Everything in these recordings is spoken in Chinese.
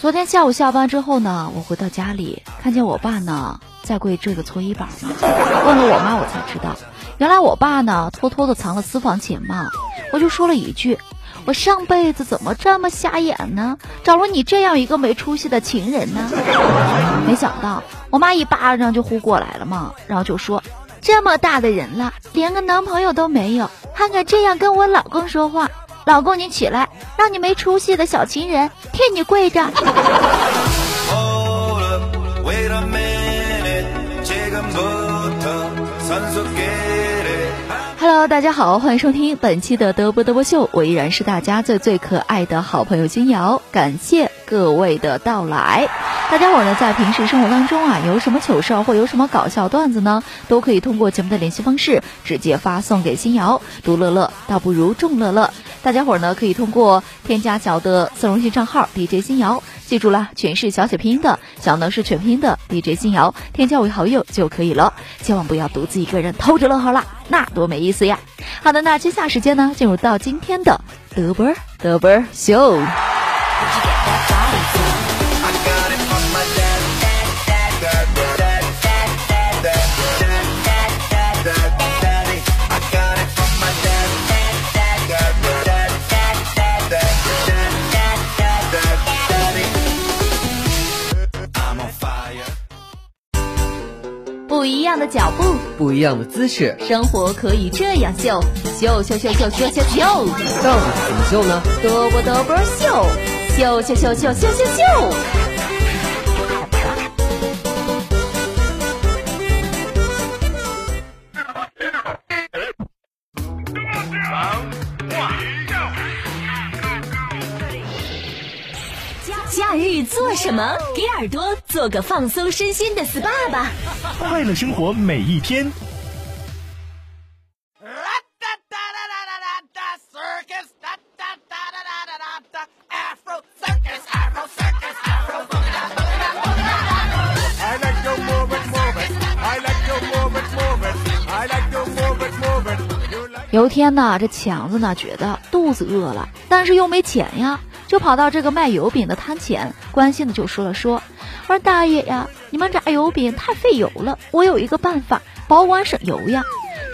昨天下午下班之后呢，我回到家里，看见我爸呢在跪这个搓衣板呢。问了我妈，我才知道，原来我爸呢偷偷的藏了私房钱嘛。我就说了一句：“我上辈子怎么这么瞎眼呢？找了你这样一个没出息的情人呢？”没想到我妈一巴掌就呼过来了嘛，然后就说：“这么大的人了，连个男朋友都没有，还敢这样跟我老公说话？”老公，你起来，让你没出息的小情人替你跪着。Hello，大家好，欢迎收听本期的嘚啵嘚啵秀，我依然是大家最最可爱的好朋友金瑶，感谢各位的到来。大家伙儿呢，在平时生活当中啊，有什么糗事儿或有什么搞笑段子呢，都可以通过节目的联系方式直接发送给新瑶。独乐乐倒不如众乐乐。大家伙儿呢，可以通过添加小的私人信账号 DJ 新瑶，记住了，全是小写拼音的，小呢是全拼的 DJ 新瑶，添加为好友就可以了。千万不要独自一个人偷着乐呵啦，那多没意思呀。好的，那接下时间呢，进入到今天的嘚啵嘚啵秀。脚步，不一样的姿势，生活可以这样秀，秀秀秀秀秀秀秀。到底怎么秀呢？嘚啵嘚啵秀，秀秀秀秀秀秀秀。假日做什么？给耳朵做个放松身心的 SPA 吧。快乐生活每一天。有一天呢，这强子呢觉得肚子饿了，但是又没钱呀。就跑到这个卖油饼的摊前，关心的就说了说：“我说大爷呀，你们炸油饼太费油了，我有一个办法保管省油呀。”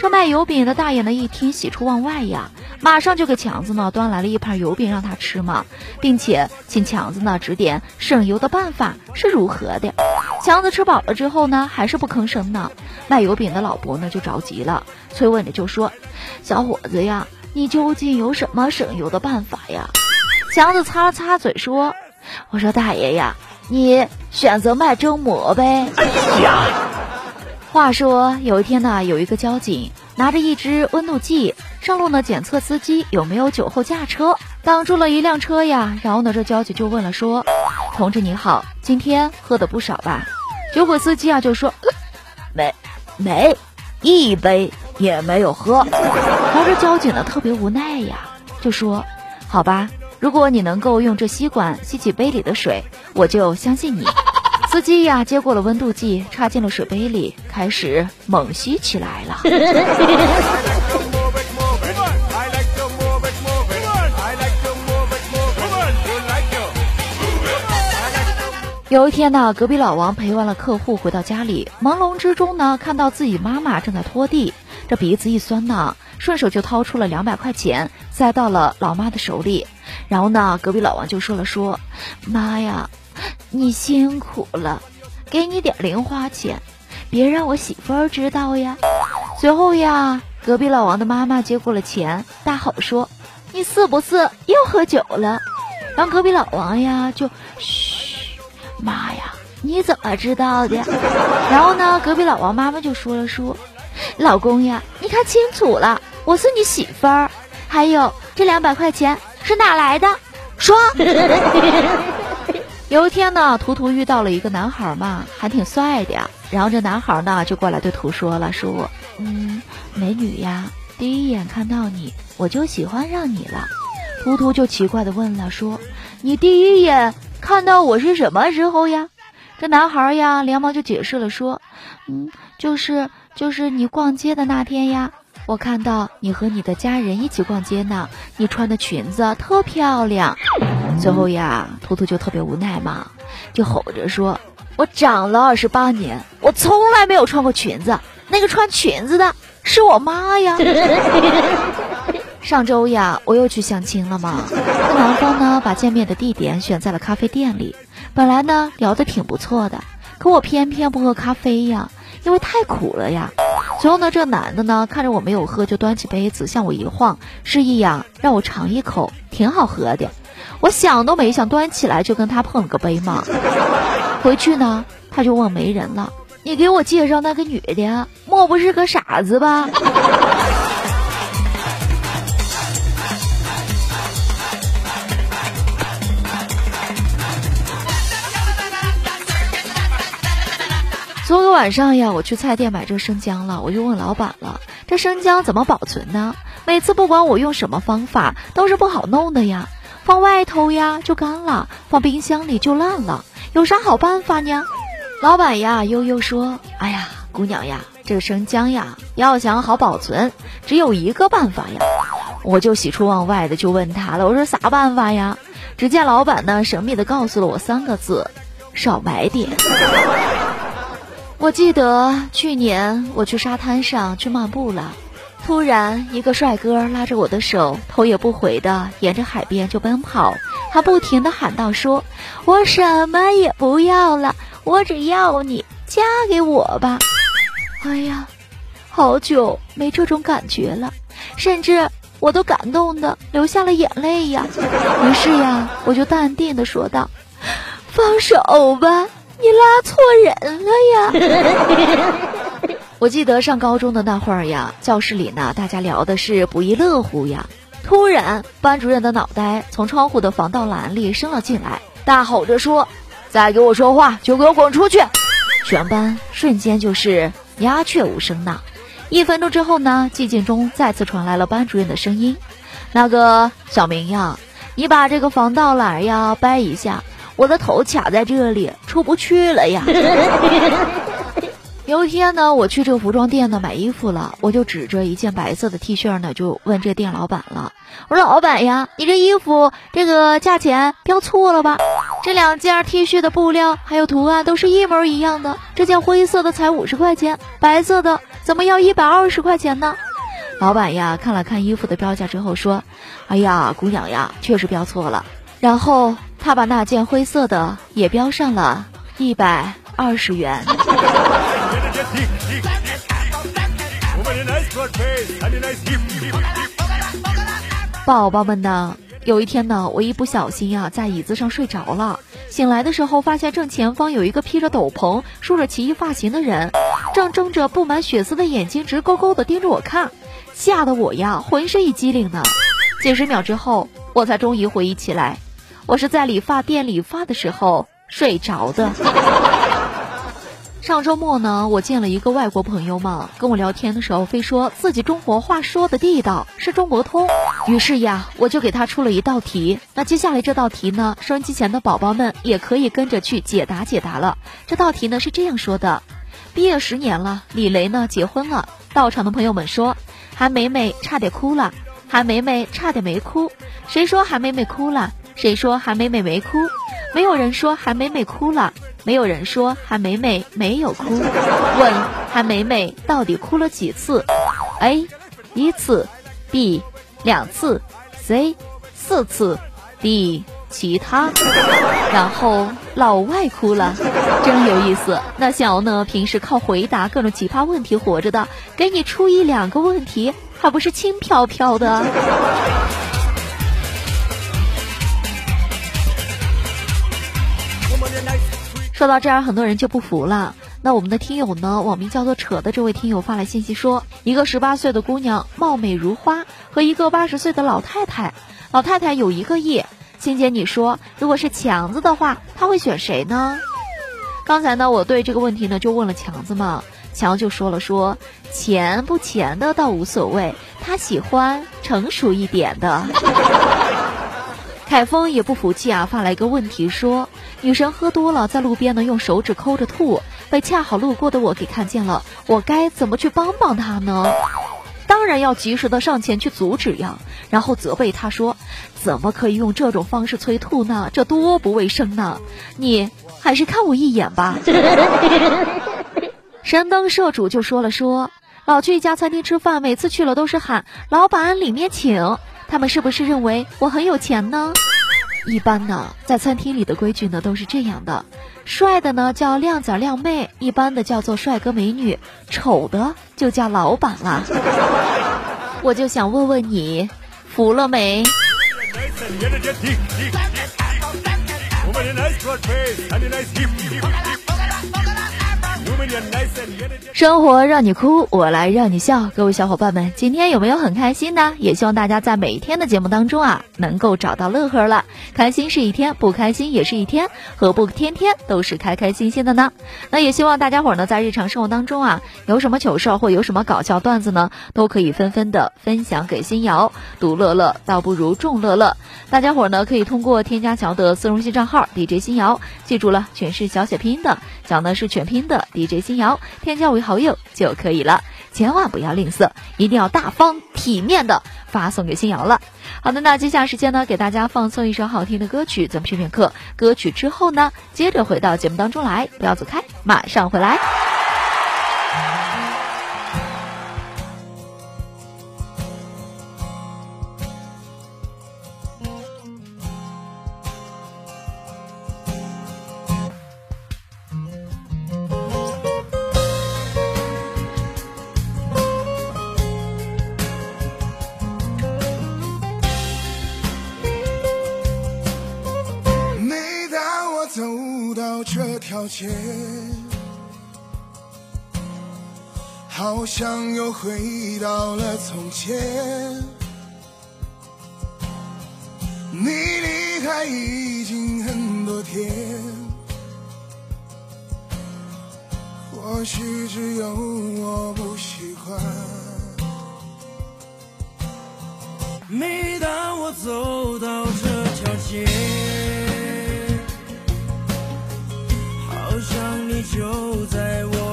这卖油饼的大爷呢一听喜出望外呀，马上就给强子呢端来了一盘油饼让他吃嘛，并且请强子呢指点省油的办法是如何的。强子吃饱了之后呢，还是不吭声呢。卖油饼的老伯呢就着急了，催问着就说：“小伙子呀，你究竟有什么省油的办法呀？”强子擦了擦嘴说：“我说大爷呀，你选择卖蒸馍呗。”哎呀，话说有一天呢，有一个交警拿着一支温度计上路呢，检测司机有没有酒后驾车，挡住了一辆车呀。然后呢，这交警就问了说：“同志你好，今天喝的不少吧？”酒鬼司机啊就说：“没，没，一杯也没有喝。”然后这交警呢特别无奈呀，就说：“好吧。”如果你能够用这吸管吸起杯里的水，我就相信你。司机呀，接过了温度计，插进了水杯里，开始猛吸起来了。有一天呢，隔壁老王陪完了客户回到家里，朦胧之中呢，看到自己妈妈正在拖地，这鼻子一酸呢，顺手就掏出了两百块钱，塞到了老妈的手里。然后呢，隔壁老王就说了：“说妈呀，你辛苦了，给你点零花钱，别让我媳妇儿知道呀。”随后呀，隔壁老王的妈妈接过了钱，大吼说：“你是不是又喝酒了？”然后隔壁老王呀就：“嘘，妈呀，你怎么知道的？然后呢，隔壁老王妈妈就说了说，老公呀，你看清楚了，我是你媳妇儿。还有这两百块钱是哪来的？说。有一天呢，图图遇到了一个男孩嘛，还挺帅的呀。然后这男孩呢就过来对图说了，说，嗯，美女呀，第一眼看到你，我就喜欢上你了。图图就奇怪的问了，说，你第一眼看到我是什么时候呀？这男孩呀，连忙就解释了，说：“嗯，就是就是你逛街的那天呀，我看到你和你的家人一起逛街呢，你穿的裙子特漂亮。”最后呀，图图就特别无奈嘛，就吼着说：“我长了二十八年，我从来没有穿过裙子，那个穿裙子的是我妈呀。”上周呀，我又去相亲了嘛，这男方呢，把见面的地点选在了咖啡店里。本来呢聊得挺不错的，可我偏偏不喝咖啡呀，因为太苦了呀。随后呢，这男的呢看着我没有喝，就端起杯子向我一晃，示意呀让我尝一口，挺好喝的。我想都没想，端起来就跟他碰了个杯嘛。回去呢，他就问媒人了：“你给我介绍那个女的，莫不是个傻子吧？”昨个晚上呀，我去菜店买这生姜了，我就问老板了，这生姜怎么保存呢？每次不管我用什么方法，都是不好弄的呀。放外头呀就干了，放冰箱里就烂了，有啥好办法呢？老板呀悠悠说：“哎呀，姑娘呀，这生姜呀，要想好保存，只有一个办法呀。”我就喜出望外的就问他了，我说啥办法呀？只见老板呢神秘的告诉了我三个字：少买点。我记得去年我去沙滩上去漫步了，突然一个帅哥拉着我的手，头也不回的沿着海边就奔跑，还不停的喊道：“说我什么也不要了，我只要你嫁给我吧！”哎呀，好久没这种感觉了，甚至我都感动的流下了眼泪呀。于是呀，我就淡定的说道：“放手吧。”你拉错人了呀！我记得上高中的那会儿呀，教室里呢，大家聊的是不亦乐乎呀。突然，班主任的脑袋从窗户的防盗栏里伸了进来，大吼着说：“再给我说话，就给我滚出去！”全班瞬间就是鸦雀无声呐。一分钟之后呢，寂静中再次传来了班主任的声音：“那个小明呀，你把这个防盗栏呀掰一下。”我的头卡在这里，出不去了呀！有一天呢，我去这个服装店呢买衣服了，我就指着一件白色的 T 恤呢，就问这店老板了：“我说老板呀，你这衣服这个价钱标错了吧？这两件 T 恤的布料还有图案都是一模一样的，这件灰色的才五十块钱，白色的怎么要一百二十块钱呢？”老板呀看了看衣服的标价之后说：“哎呀，姑娘呀，确实标错了。”然后。他把那件灰色的也标上了一百二十元。宝宝们呢？有一天呢，我一不小心呀，在椅子上睡着了。醒来的时候，发现正前方有一个披着斗篷、梳着奇异发型的人，正睁着布满血丝的眼睛，直勾勾的盯着我看，吓得我呀，浑身一激灵呢。几十秒之后，我才终于回忆起来。我是在理发店理发的时候睡着的。上周末呢，我见了一个外国朋友嘛，跟我聊天的时候，非说自己中国话说的地道，是中国通。于是呀，我就给他出了一道题。那接下来这道题呢，收音机前的宝宝们也可以跟着去解答解答了。这道题呢是这样说的：毕业十年了，李雷呢结婚了。到场的朋友们说，韩梅梅差点哭了，韩梅梅差点没哭。谁说韩梅梅哭了？谁说韩美美没哭？没有人说韩美美哭了，没有人说韩美美没有哭。问韩美美到底哭了几次？A 一次，B 两次，C 四次，D 其他。然后老外哭了，真有意思。那小呢？平时靠回答各种奇葩问题活着的，给你出一两个问题，还不是轻飘飘的？说到这儿，很多人就不服了。那我们的听友呢，网名叫做扯的这位听友发来信息说，一个十八岁的姑娘貌美如花，和一个八十岁的老太太，老太太有一个亿。欣姐，你说，如果是强子的话，他会选谁呢？刚才呢，我对这个问题呢就问了强子嘛，强就说了说，钱不钱的倒无所谓，他喜欢成熟一点的。凯峰也不服气啊，发来一个问题说，女神喝多了在路边呢用手指抠着吐，被恰好路过的我给看见了，我该怎么去帮帮她呢？当然要及时的上前去阻止呀，然后责备她说，怎么可以用这种方式催吐呢？这多不卫生呢！你。还是看我一眼吧。神灯社主就说了说，老去一家餐厅吃饭，每次去了都是喊老板里面请，他们是不是认为我很有钱呢？一般呢，在餐厅里的规矩呢都是这样的，帅的呢叫靓仔靓妹，一般的叫做帅哥美女，丑的就叫老板啦。我就想问问你，服了没？生活让你哭，我来让你笑。各位小伙伴们，今天有没有很开心呢？也希望大家在每一天的节目当中啊，能够找到乐呵了。开心是一天，不开心也是一天，何不天天都是开开心心的呢？那也希望大家伙呢，在日常生活当中啊，有什么糗事或有什么搞笑段子呢，都可以纷纷的分享给新瑶。独乐乐倒不如众乐乐。大家伙呢，可以通过添加小的私人微信账号 DJ 新瑶，记住了，全是小写拼音的，讲的是全拼的 DJ 给新瑶，添加为好友就可以了。千万不要吝啬，一定要大方体面的发送给新瑶了。好的，那接下来时间呢，给大家放送一首好听的歌曲，咱们片片课。歌曲之后呢，接着回到节目当中来，不要走开，马上回来。条街，好像又回到了从前。你离开已经很多天，或许只有我不习惯。每当我走到这条街。就在我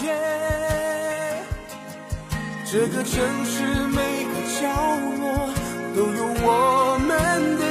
街，这个城市每个角落都有我们的。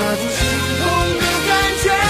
那种心痛的感觉。